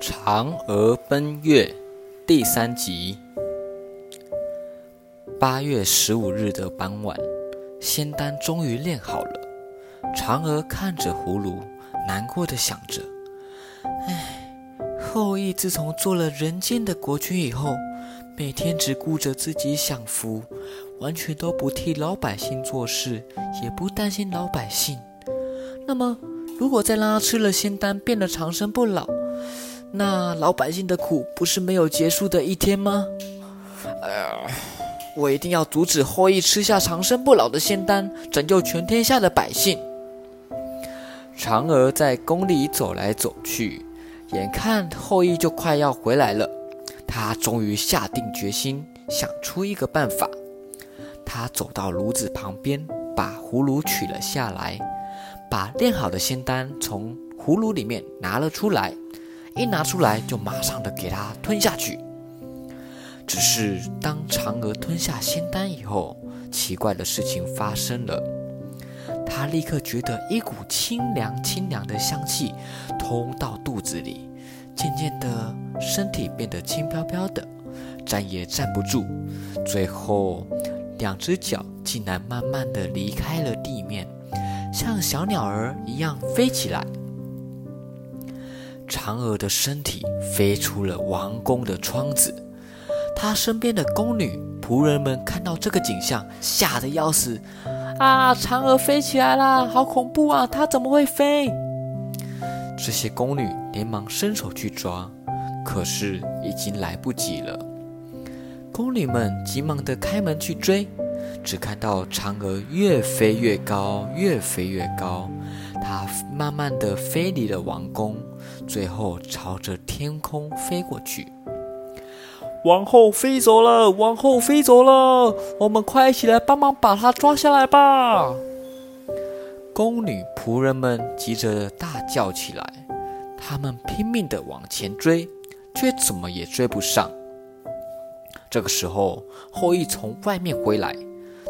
嫦娥奔月第三集。八月十五日的傍晚，仙丹终于炼好了。嫦娥看着葫芦，难过的想着：“唉，后羿自从做了人间的国君以后，每天只顾着自己享福，完全都不替老百姓做事，也不担心老百姓。那么，如果再让他吃了仙丹，变得长生不老，那老百姓的苦不是没有结束的一天吗？哎呀，我一定要阻止后羿吃下长生不老的仙丹，拯救全天下的百姓。嫦娥在宫里走来走去，眼看后羿就快要回来了，她终于下定决心，想出一个办法。她走到炉子旁边，把葫芦取了下来，把炼好的仙丹从葫芦里面拿了出来。一拿出来就马上的给它吞下去。只是当嫦娥吞下仙丹以后，奇怪的事情发生了。她立刻觉得一股清凉清凉的香气通到肚子里，渐渐的身体变得轻飘飘的，站也站不住。最后，两只脚竟然慢慢的离开了地面，小鸟儿一样飞起来。嫦娥的身体飞出了王宫的窗子，她身边的宫女仆人们看到这个景象，吓得要死。啊！嫦娥飞起来啦，好恐怖啊！她怎么会飞？这些宫女连忙伸手去抓，可是已经来不及了。宫女们急忙的开门去追，只看到嫦娥越飞越高，越飞越高，她慢慢的飞离了王宫。最后朝着天空飞过去，王后飞走了，王后飞走了，我们快一起来帮忙把她抓下来吧！宫女仆人们急着大叫起来，他们拼命的往前追，却怎么也追不上。这个时候，后羿从外面回来，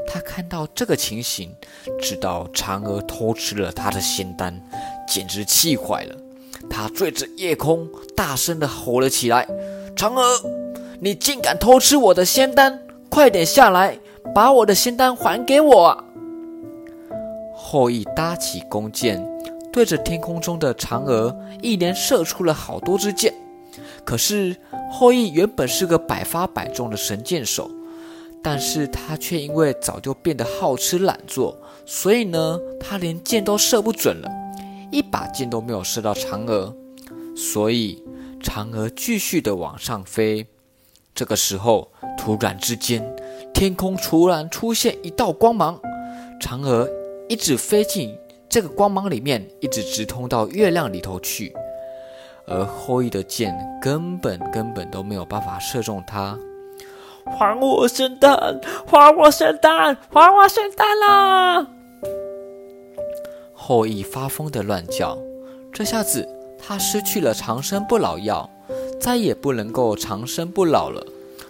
他看到这个情形，知道嫦娥偷吃了他的仙丹，简直气坏了。他对着夜空大声地吼了起来：“嫦娥，你竟敢偷吃我的仙丹！快点下来，把我的仙丹还给我！”后羿搭起弓箭，对着天空中的嫦娥一连射出了好多支箭。可是后羿原本是个百发百中的神箭手，但是他却因为早就变得好吃懒做，所以呢，他连箭都射不准了。一把箭都没有射到嫦娥，所以嫦娥继续的往上飞。这个时候，突然之间，天空突然出现一道光芒，嫦娥一直飞进这个光芒里面，一直直通到月亮里头去。而后羿的箭根本根本都没有办法射中他。还我仙丹！还我仙丹！还我仙丹啦！后羿发疯的乱叫，这下子他失去了长生不老药，再也不能够长生不老了，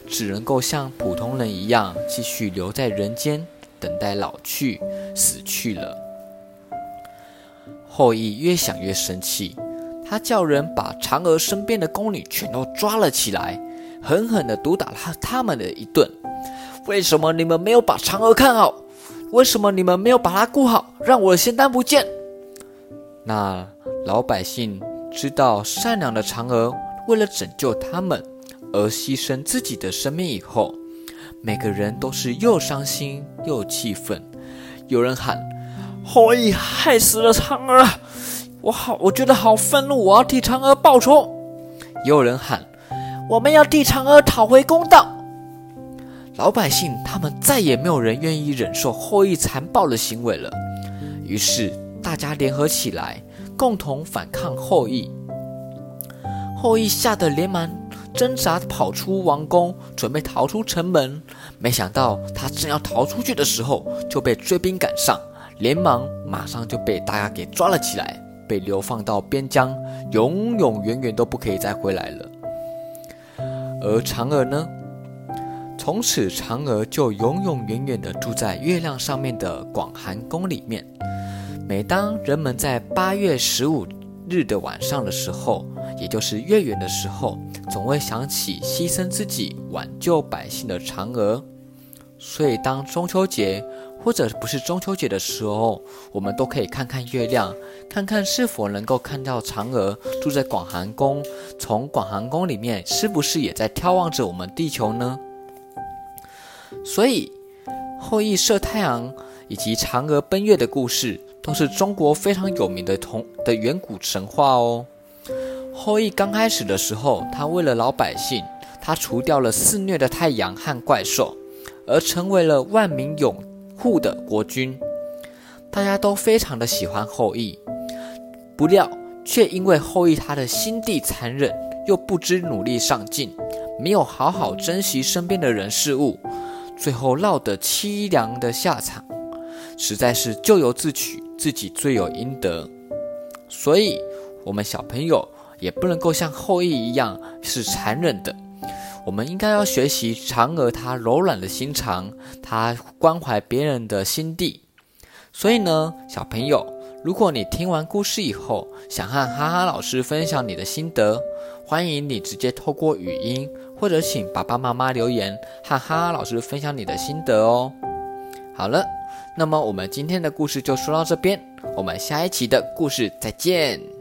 只能够像普通人一样继续留在人间，等待老去、死去了。后羿越想越生气，他叫人把嫦娥身边的宫女全都抓了起来，狠狠地毒打了他们的一顿。为什么你们没有把嫦娥看好？为什么你们没有把她顾好，让我的仙丹不见？那老百姓知道善良的嫦娥为了拯救他们而牺牲自己的生命以后，每个人都是又伤心又气愤。有人喊：“后羿害死了嫦娥，我好，我觉得好愤怒，我要替嫦娥报仇。”也有人喊：“我们要替嫦娥讨回公道。”老百姓他们再也没有人愿意忍受后羿残暴的行为了，于是大家联合起来，共同反抗后羿。后羿吓得连忙挣扎跑出王宫，准备逃出城门。没想到他正要逃出去的时候，就被追兵赶上，连忙马上就被大家给抓了起来，被流放到边疆，永永远远都不可以再回来了。而嫦娥呢？从此，嫦娥就永永远远地住在月亮上面的广寒宫里面。每当人们在八月十五日的晚上的时候，也就是月圆的时候，总会想起牺牲自己挽救百姓的嫦娥。所以，当中秋节或者不是中秋节的时候，我们都可以看看月亮，看看是否能够看到嫦娥住在广寒宫。从广寒宫里面，是不是也在眺望着我们地球呢？所以，后羿射太阳以及嫦娥奔月的故事。都是中国非常有名的童的远古神话哦。后羿刚开始的时候，他为了老百姓，他除掉了肆虐的太阳和怪兽，而成为了万民永护的国君。大家都非常的喜欢后羿，不料却因为后羿他的心地残忍，又不知努力上进，没有好好珍惜身边的人事物，最后落得凄凉的下场，实在是咎由自取。自己罪有应得，所以，我们小朋友也不能够像后羿一样是残忍的。我们应该要学习嫦娥她柔软的心肠，她关怀别人的心地。所以呢，小朋友，如果你听完故事以后，想和哈哈老师分享你的心得，欢迎你直接透过语音，或者请爸爸妈妈留言，和哈哈老师分享你的心得哦。好了。那么我们今天的故事就说到这边，我们下一期的故事再见。